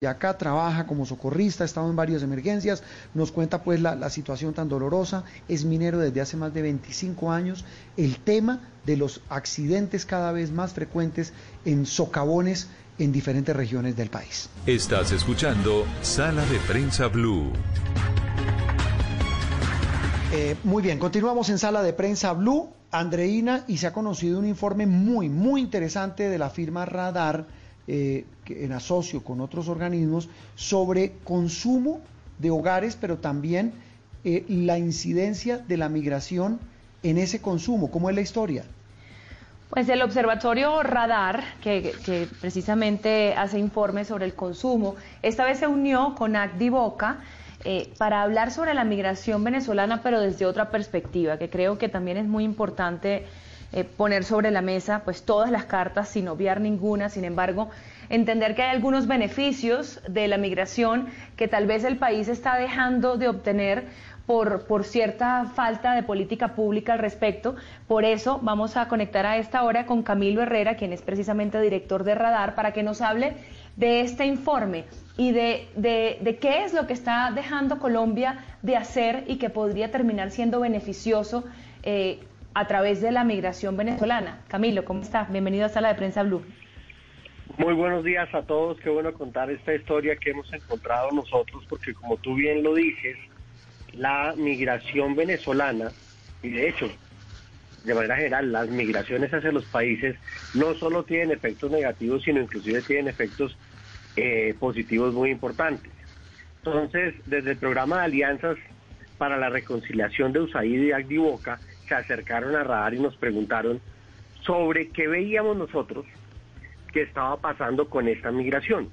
y acá trabaja como socorrista, ha estado en varias emergencias, nos cuenta pues la, la, situación tan dolorosa, es minero desde hace más de 25 años, el tema de los accidentes cada vez más frecuentes en socavones en diferentes regiones del país. Estás escuchando Sala de Prensa Blue. Eh, muy bien, continuamos en Sala de Prensa Blue, Andreina, y se ha conocido un informe muy, muy interesante de la firma Radar eh, en asocio con otros organismos sobre consumo de hogares, pero también eh, la incidencia de la migración en ese consumo. ¿Cómo es la historia? Pues el Observatorio Radar, que, precisamente hace informes sobre el consumo, esta vez se unió con Acdivoca eh, para hablar sobre la migración venezolana, pero desde otra perspectiva, que creo que también es muy importante eh, poner sobre la mesa pues todas las cartas sin obviar ninguna, sin embargo, entender que hay algunos beneficios de la migración que tal vez el país está dejando de obtener por, por, cierta falta de política pública al respecto. Por eso vamos a conectar a esta hora con Camilo Herrera, quien es precisamente director de Radar, para que nos hable de este informe y de, de, qué es lo que está dejando Colombia de hacer y que podría terminar siendo beneficioso eh, a través de la migración venezolana. Camilo, ¿cómo está? Bienvenido a Sala de Prensa Blue. Muy buenos días a todos, qué bueno contar esta historia que hemos encontrado nosotros, porque como tú bien lo dices, la migración venezolana, y de hecho, de manera general, las migraciones hacia los países no solo tienen efectos negativos, sino inclusive tienen efectos eh, positivos muy importantes. Entonces, desde el programa de alianzas para la reconciliación de USAID y Agdivoca, se acercaron a Radar y nos preguntaron sobre qué veíamos nosotros que estaba pasando con esta migración.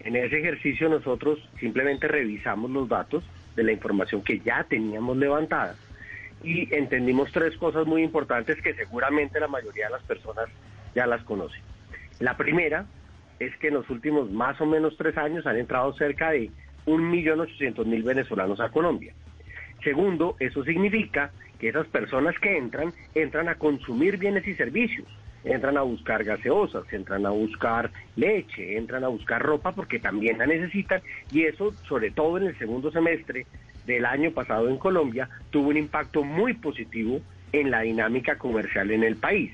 En ese ejercicio nosotros simplemente revisamos los datos de la información que ya teníamos levantada y entendimos tres cosas muy importantes que seguramente la mayoría de las personas ya las conocen. La primera es que en los últimos más o menos tres años han entrado cerca de 1.800.000 venezolanos a Colombia. Segundo, eso significa que esas personas que entran, entran a consumir bienes y servicios, entran a buscar gaseosas, entran a buscar leche, entran a buscar ropa porque también la necesitan y eso, sobre todo en el segundo semestre del año pasado en Colombia, tuvo un impacto muy positivo en la dinámica comercial en el país.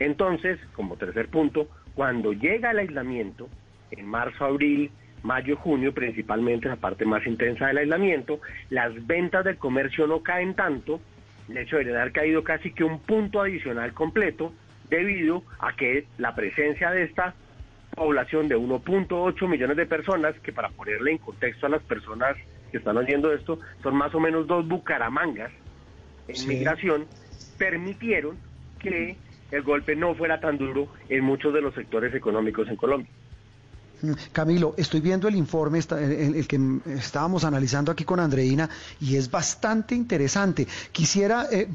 Entonces, como tercer punto, cuando llega el aislamiento, en marzo, abril, mayo, junio, principalmente la parte más intensa del aislamiento, las ventas del comercio no caen tanto, de hecho deberían haber caído casi que un punto adicional completo, debido a que la presencia de esta población de 1.8 millones de personas, que para ponerle en contexto a las personas que están oyendo esto, son más o menos dos bucaramangas en migración, permitieron que el golpe no fuera tan duro en muchos de los sectores económicos en Colombia. Camilo, estoy viendo el informe, el, que estábamos analizando aquí con Andreina, y es bastante interesante. Quisiera eh,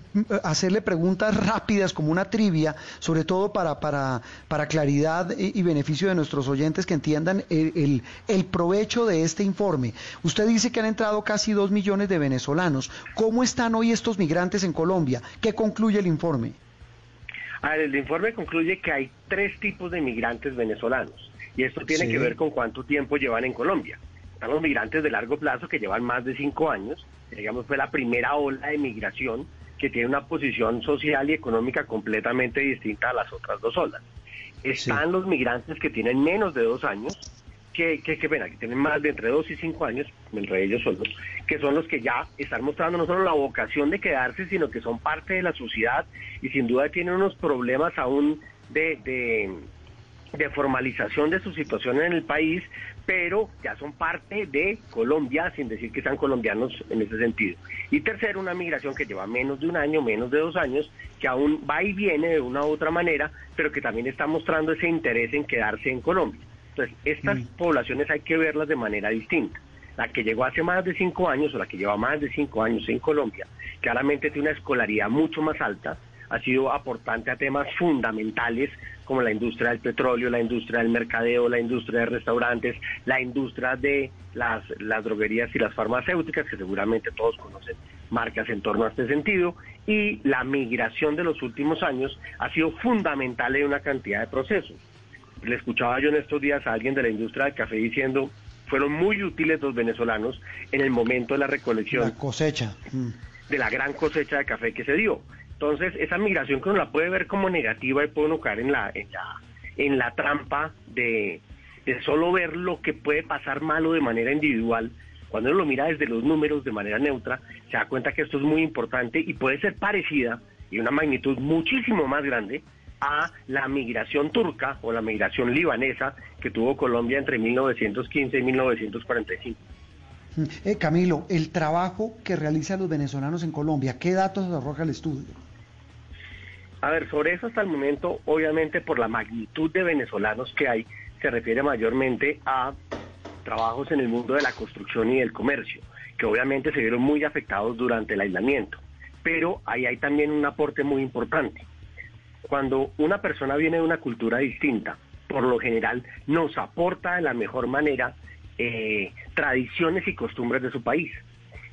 hacerle preguntas rápidas, como una trivia, sobre todo para, para, para claridad y, beneficio de nuestros oyentes que entiendan el, el, provecho de este informe. Usted dice que han entrado casi dos millones de venezolanos. ¿Cómo están hoy estos migrantes en Colombia? ¿Qué concluye el informe? el informe concluye que hay tres tipos de migrantes venezolanos y esto tiene que ver con cuánto tiempo llevan en Colombia. Están los migrantes de largo plazo que llevan más de cinco años, digamos fue la primera ola de migración que tiene una posición social y económica completamente distinta a las otras dos olas. Están los migrantes que tienen menos de dos años, que, que, que, que tienen más de entre dos y cinco años, entre ellos son los, que son los que ya están mostrando no solo la vocación de quedarse, sino que son parte de la sociedad y sin duda tienen unos problemas aún de de formalización de su situación en el país, pero ya son parte de Colombia, sin decir que sean colombianos en ese sentido. Y tercero, una migración que lleva menos de un año, menos de dos años, que aún va y viene de una u otra manera, pero que también está mostrando ese interés en quedarse en Colombia. Entonces, estas mm. poblaciones hay que verlas de manera distinta. La que llegó hace más de cinco años o la que lleva más de cinco años en Colombia, claramente tiene una escolaridad mucho más alta, ha sido aportante a temas fundamentales como la industria del petróleo, la industria del mercadeo, la industria de restaurantes, la industria de las, las droguerías y las farmacéuticas, que seguramente todos conocen marcas en torno a este sentido, y la migración de los últimos años ha sido fundamental en una cantidad de procesos. le escuchaba yo en estos días a alguien de la industria del café diciendo, fueron muy útiles los venezolanos en el momento de la recolección. La cosecha. Mm. De la gran cosecha de café que se dio. Entonces, esa migración que uno la puede ver como negativa y puede uno caer en la, en la, en la trampa de, solo ver lo que puede pasar malo de manera individual. Cuando uno lo mira desde los números de manera neutra, se da cuenta que esto es muy importante y puede ser parecida y una magnitud muchísimo más grande a la migración turca o la migración libanesa que tuvo Colombia entre 1915 y 1945. Mm. Eh, Camilo, el trabajo que realizan los venezolanos en Colombia, ¿qué datos arroja el estudio? A ver, sobre eso hasta el momento, obviamente por la magnitud de venezolanos que hay, se refiere mayormente a trabajos en el mundo de la construcción y del comercio, que obviamente se vieron muy afectados durante el aislamiento. Pero ahí hay también un aporte muy importante. Cuando una persona viene de una cultura distinta, por lo general nos aporta de la mejor manera eh, tradiciones y costumbres de su país.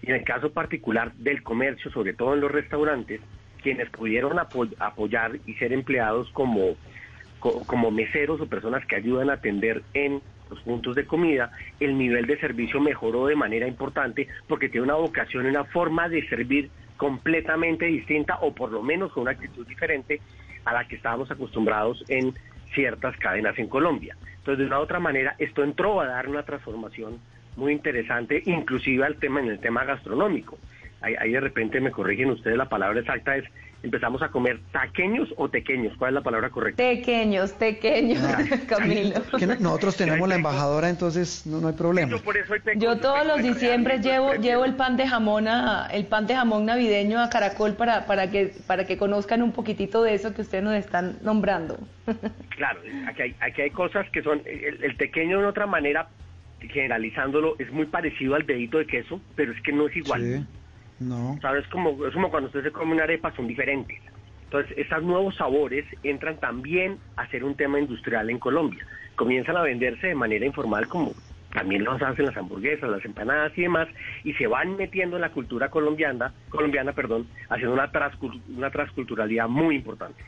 Y en el caso particular del comercio, sobre todo en los restaurantes, quienes pudieron apoyar y ser empleados como, como meseros o personas que ayudan a atender en los puntos de comida, el nivel de servicio mejoró de manera importante porque tiene una vocación una forma de servir completamente distinta o por lo menos con una actitud diferente a la que estábamos acostumbrados en ciertas cadenas en Colombia. Entonces, de una u otra manera, esto entró a dar una transformación muy interesante, inclusive al tema en el tema gastronómico ahí, de repente me corrigen ustedes, la palabra exacta es, empezamos a comer taqueños o tequeños, ¿cuál es la palabra correcta? Tequeños, tequeños, ah, Camilo. nosotros tenemos la embajadora, entonces no, hay problema. Yo, todos los diciembre llevo llevo el pan de jamón el pan de jamón navideño a Caracol para para que para que conozcan un poquitito de eso que ustedes nos están nombrando. Claro, aquí hay, aquí hay cosas que son el, el tequeño de otra manera generalizándolo es muy parecido al dedito de queso, pero es que no es igual. Sí. No. ¿Sabes? Como, es como cuando usted se come una arepa, son diferentes. Entonces, esos nuevos sabores entran también a ser un tema industrial en Colombia. Comienzan a venderse de manera informal como también los hacen las hamburguesas, las empanadas y demás, y se van metiendo en la cultura colombiana, colombiana perdón, haciendo una, una transculturalidad muy importante.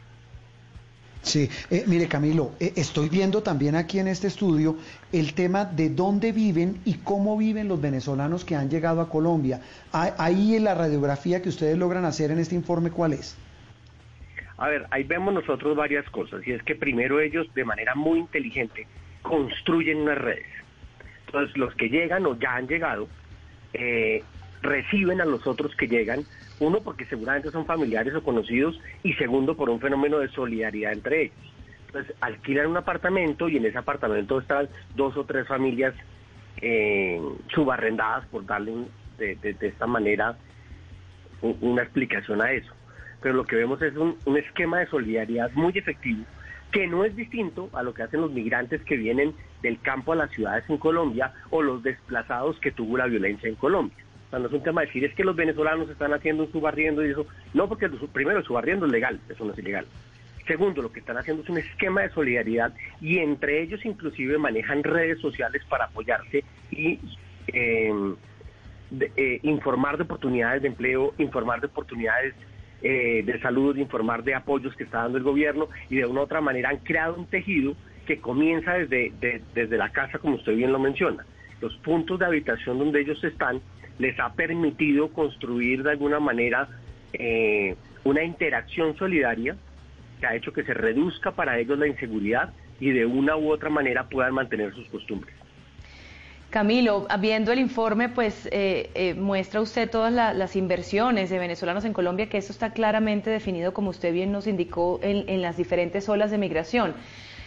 Sí, eh, mire Camilo, eh, estoy viendo también aquí en este estudio el tema de dónde viven y cómo viven los venezolanos que han llegado a Colombia. Ahí en la radiografía que ustedes logran hacer en este informe, ¿cuál es? A ver, ahí vemos nosotros varias cosas, y es que primero ellos de manera muy inteligente construyen unas redes. Entonces los que llegan o ya han llegado, eh, reciben a los otros que llegan uno, porque seguramente son familiares o conocidos, y segundo, por un fenómeno de solidaridad entre ellos. Entonces, alquilan un apartamento y en ese apartamento están dos o tres familias eh, subarrendadas, por darle de, esta manera una explicación a eso. Pero lo que vemos es un, un esquema de solidaridad muy efectivo que no es distinto a lo que hacen los migrantes que vienen del campo a las ciudades en Colombia o los desplazados que tuvo la violencia en Colombia no es un tema de decir, es que los venezolanos están haciendo un subarriendo y eso. No, porque primero el subarriendo es legal, eso no es ilegal. Segundo, lo que están haciendo es un esquema de solidaridad y entre ellos inclusive manejan redes sociales para apoyarse y eh, eh, informar de oportunidades de empleo, informar de oportunidades eh, de salud, informar de apoyos que está dando el gobierno y de una u otra manera han creado un tejido que comienza desde, desde la casa, como usted bien lo menciona. Los puntos de habitación donde ellos están les ha permitido construir de alguna manera eh, una interacción solidaria que ha hecho que se reduzca para ellos la inseguridad y de una u otra manera puedan mantener sus costumbres. Camilo, viendo el informe, pues eh, eh, muestra usted todas las inversiones de venezolanos en Colombia, que eso está claramente definido, como usted bien nos indicó, en las diferentes olas de migración.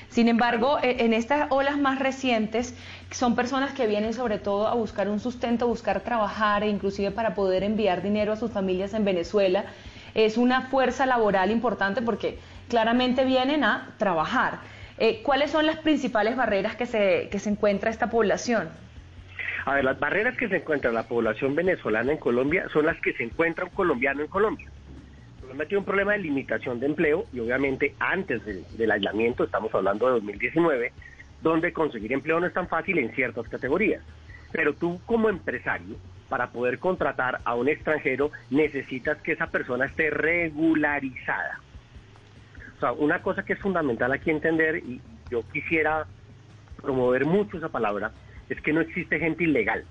Sin embargo, e, en estas olas más recientes, son personas que vienen sobre todo a buscar un sustento, buscar trabajar e inclusive para poder enviar dinero a sus familias en Venezuela. Es una fuerza laboral importante porque claramente vienen a trabajar. Eh, ¿Cuáles son las principales barreras que se, que se encuentra esta población? A ver, las barreras que se encuentra la población venezolana en Colombia son las que se encuentra un colombiano en Colombia. Colombia tiene un problema de limitación de empleo y obviamente antes del, aislamiento, estamos hablando de 2019, donde conseguir empleo no es tan fácil en ciertas categorías. Pero tú como empresario, para poder contratar a un extranjero, necesitas que esa persona esté regularizada. O sea, una cosa que es fundamental aquí entender, y yo quisiera promover mucho esa palabra es que no existe gente ilegal.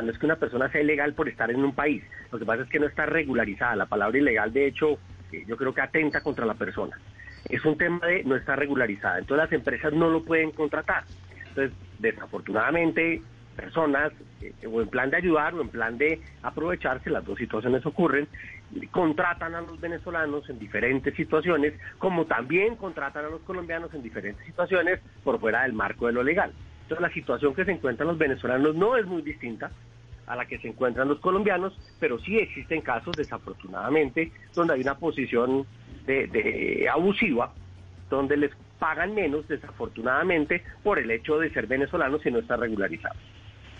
No es que una persona sea ilegal por estar en un país. Lo que pasa es que no está regularizada. La palabra ilegal, de hecho, eh, yo creo que atenta contra la persona. Es un tema de no estar regularizada. Entonces las empresas no lo pueden contratar. Entonces, desafortunadamente, personas, eh, o en plan de ayudar o en plan de aprovecharse, las dos situaciones ocurren, contratan a los venezolanos en diferentes situaciones, como también contratan a los colombianos en diferentes situaciones por fuera del marco de lo legal. Entonces la situación que se encuentran los venezolanos no es muy distinta a la que se encuentran los colombianos, pero sí existen casos, desafortunadamente, donde hay una posición de abusiva, donde les pagan menos, desafortunadamente, por el hecho de ser venezolanos y no estar regularizados.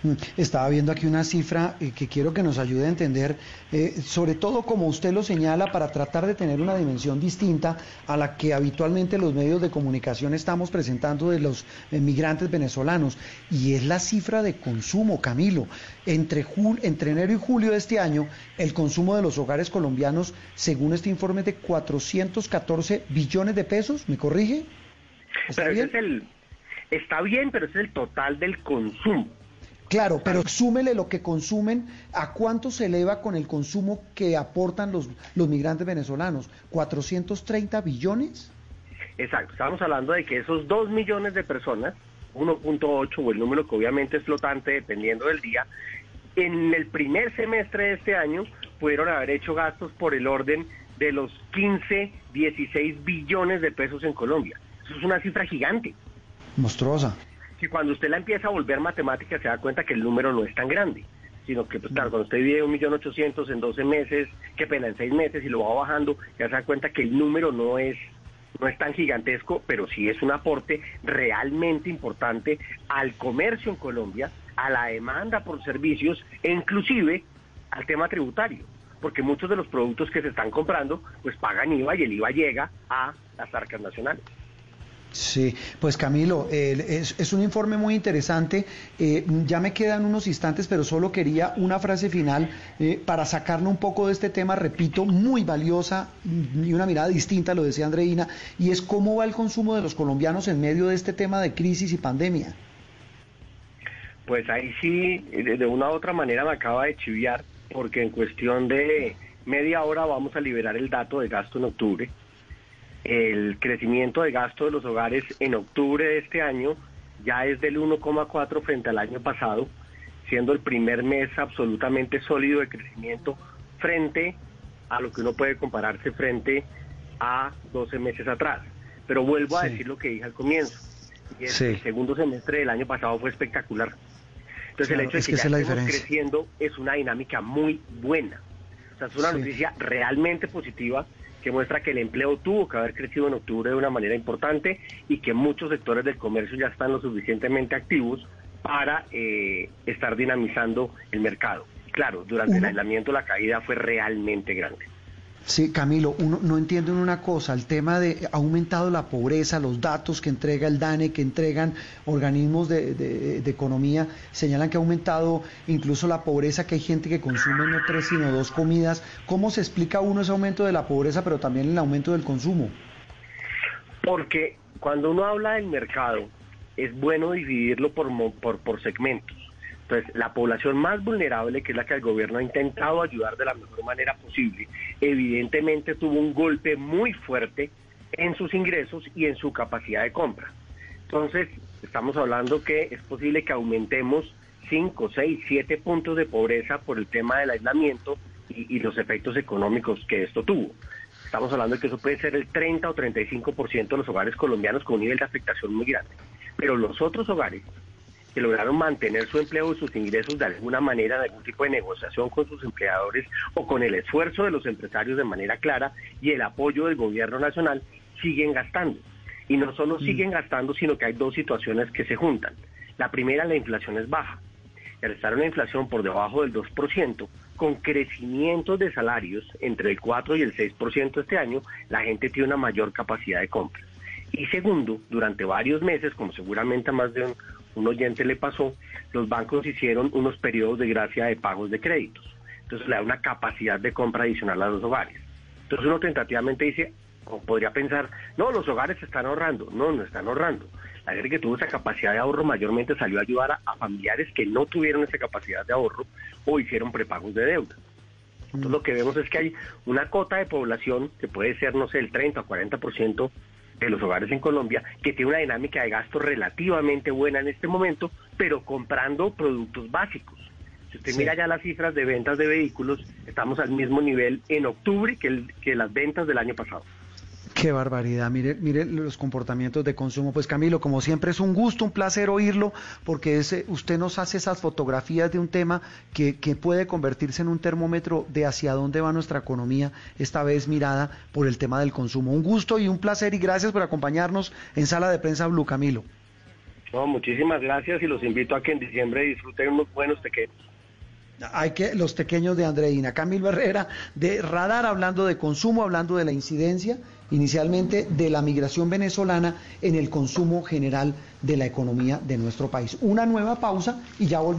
Mm, estaba viendo aquí una cifra eh, que quiero que nos ayude a entender, eh, sobre todo como usted lo señala, para tratar de tener una dimensión distinta a la que habitualmente los medios de comunicación estamos presentando de los migrantes venezolanos, y es la cifra de consumo, Camilo. Entre, entre enero y julio de este año, el consumo de los hogares colombianos, según este informe, es de 414 billones de pesos, ¿me corrige? ¿Está bien? el, está bien, pero ese es el total del consumo. Claro, pero súmele lo que consumen, ¿a cuánto se eleva con el consumo que aportan los, los migrantes venezolanos? ¿430 billones? Exacto, estamos hablando de que esos 2 millones de personas, 1.8 o el número que obviamente es flotante dependiendo del día, en el primer semestre de este año pudieron haber hecho gastos por el orden de los 15, 16 billones de pesos en Colombia. Eso es una cifra gigante. Monstruosa que cuando usted la empieza a volver matemática se da cuenta que el número no es tan grande, sino que, pues claro, cuando usted vive un millón ochocientos en 12 meses, qué pena, en 6 meses y lo va bajando, ya se da cuenta que el número no es no es tan gigantesco, pero sí es un aporte realmente importante al comercio en Colombia, a la demanda por servicios e inclusive al tema tributario, porque muchos de los productos que se están comprando pues pagan IVA y el IVA llega a las arcas nacionales. Sí, pues Camilo, es, un informe muy interesante. Eh, ya me quedan unos instantes, pero solo quería una frase final eh, para sacarlo un poco de este tema, repito, muy valiosa y una mirada distinta, lo decía Andreina, y es cómo va el consumo de los colombianos en medio de este tema de crisis y pandemia. Pues ahí sí, de una u otra manera me acaba de chiviar, porque en cuestión de media hora vamos a liberar el dato de gasto en octubre el crecimiento de gasto de los hogares en octubre de este año ya es del 1,4 frente al año pasado, siendo el primer mes absolutamente sólido de crecimiento frente a lo que uno puede compararse frente a 12 meses atrás. Pero vuelvo a decir lo que dije al comienzo. Y El segundo semestre del año pasado fue espectacular. Entonces el hecho de que, ya estemos creciendo es una dinámica muy buena. O sea, es una noticia realmente positiva que muestra que el empleo tuvo que haber crecido en octubre de una manera importante y que muchos sectores del comercio ya están lo suficientemente activos para eh, estar dinamizando el mercado. Claro, durante el aislamiento la caída fue realmente grande. Sí, Camilo, uno no entiende una cosa, el tema de ha aumentado la pobreza, los datos que entrega el DANE, que entregan organismos de, economía, señalan que ha aumentado incluso la pobreza, que hay gente que consume no tres sino dos comidas. ¿Cómo se explica uno ese aumento de la pobreza, pero también el aumento del consumo? Porque cuando uno habla del mercado, es bueno dividirlo por, por, por segmentos. Entonces, la población más vulnerable, que es la que el gobierno ha intentado ayudar de la mejor manera posible, evidentemente tuvo un golpe muy fuerte en sus ingresos y en su capacidad de compra. Entonces, estamos hablando que es posible que aumentemos 5, 6, 7 puntos de pobreza por el tema del aislamiento y, y, los efectos económicos que esto tuvo. Estamos hablando de que eso puede ser el 30 o 35% de los hogares colombianos con un nivel de afectación muy grande. Pero los otros hogares que lograron mantener su empleo y sus ingresos de alguna manera, de algún tipo de negociación con sus empleadores o con el esfuerzo de los empresarios de manera clara y el apoyo del gobierno nacional, siguen gastando. Y no solo mm. siguen gastando, sino que hay dos situaciones que se juntan. La primera, la inflación es baja. Al estar una inflación por debajo del 2%, con crecimientos de salarios entre el 4 y el 6% este año, la gente tiene una mayor capacidad de compra. Y segundo, durante varios meses, como seguramente a más de un, un oyente le pasó, los bancos hicieron unos periodos de gracia de pagos de créditos. Entonces le da una capacidad de compra adicional a los hogares. Entonces uno tentativamente dice, O podría pensar, no, los hogares están ahorrando. No, no están ahorrando. La gente que tuvo esa capacidad de ahorro mayormente salió a ayudar a, familiares que no tuvieron esa capacidad de ahorro o hicieron prepagos de deuda. Entonces lo que vemos es que hay una cota de población que puede ser, no sé, el 30 o 40% de los hogares en Colombia, que tiene una dinámica de gasto relativamente buena en este momento, pero comprando productos básicos. Si usted mira ya las cifras de ventas de vehículos, estamos al mismo nivel en octubre que, el, que las ventas del año pasado. Qué barbaridad, mire, mire los comportamientos de consumo. Pues Camilo, como siempre es un gusto, un placer oírlo, porque ese, usted nos hace esas fotografías de un tema que, que puede convertirse en un termómetro de hacia dónde va nuestra economía, esta vez mirada por el tema del consumo. Un gusto y un placer y gracias por acompañarnos en Sala de Prensa Blue, Camilo. No, muchísimas gracias y los invito a que en diciembre disfruten unos buenos pequeños. Hay que los pequeños de Andreina. Camilo Herrera de Radar hablando de consumo, hablando de la incidencia inicialmente de la migración venezolana en el consumo general de la economía de nuestro país. Una nueva pausa y ya volvemos.